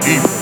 Keep.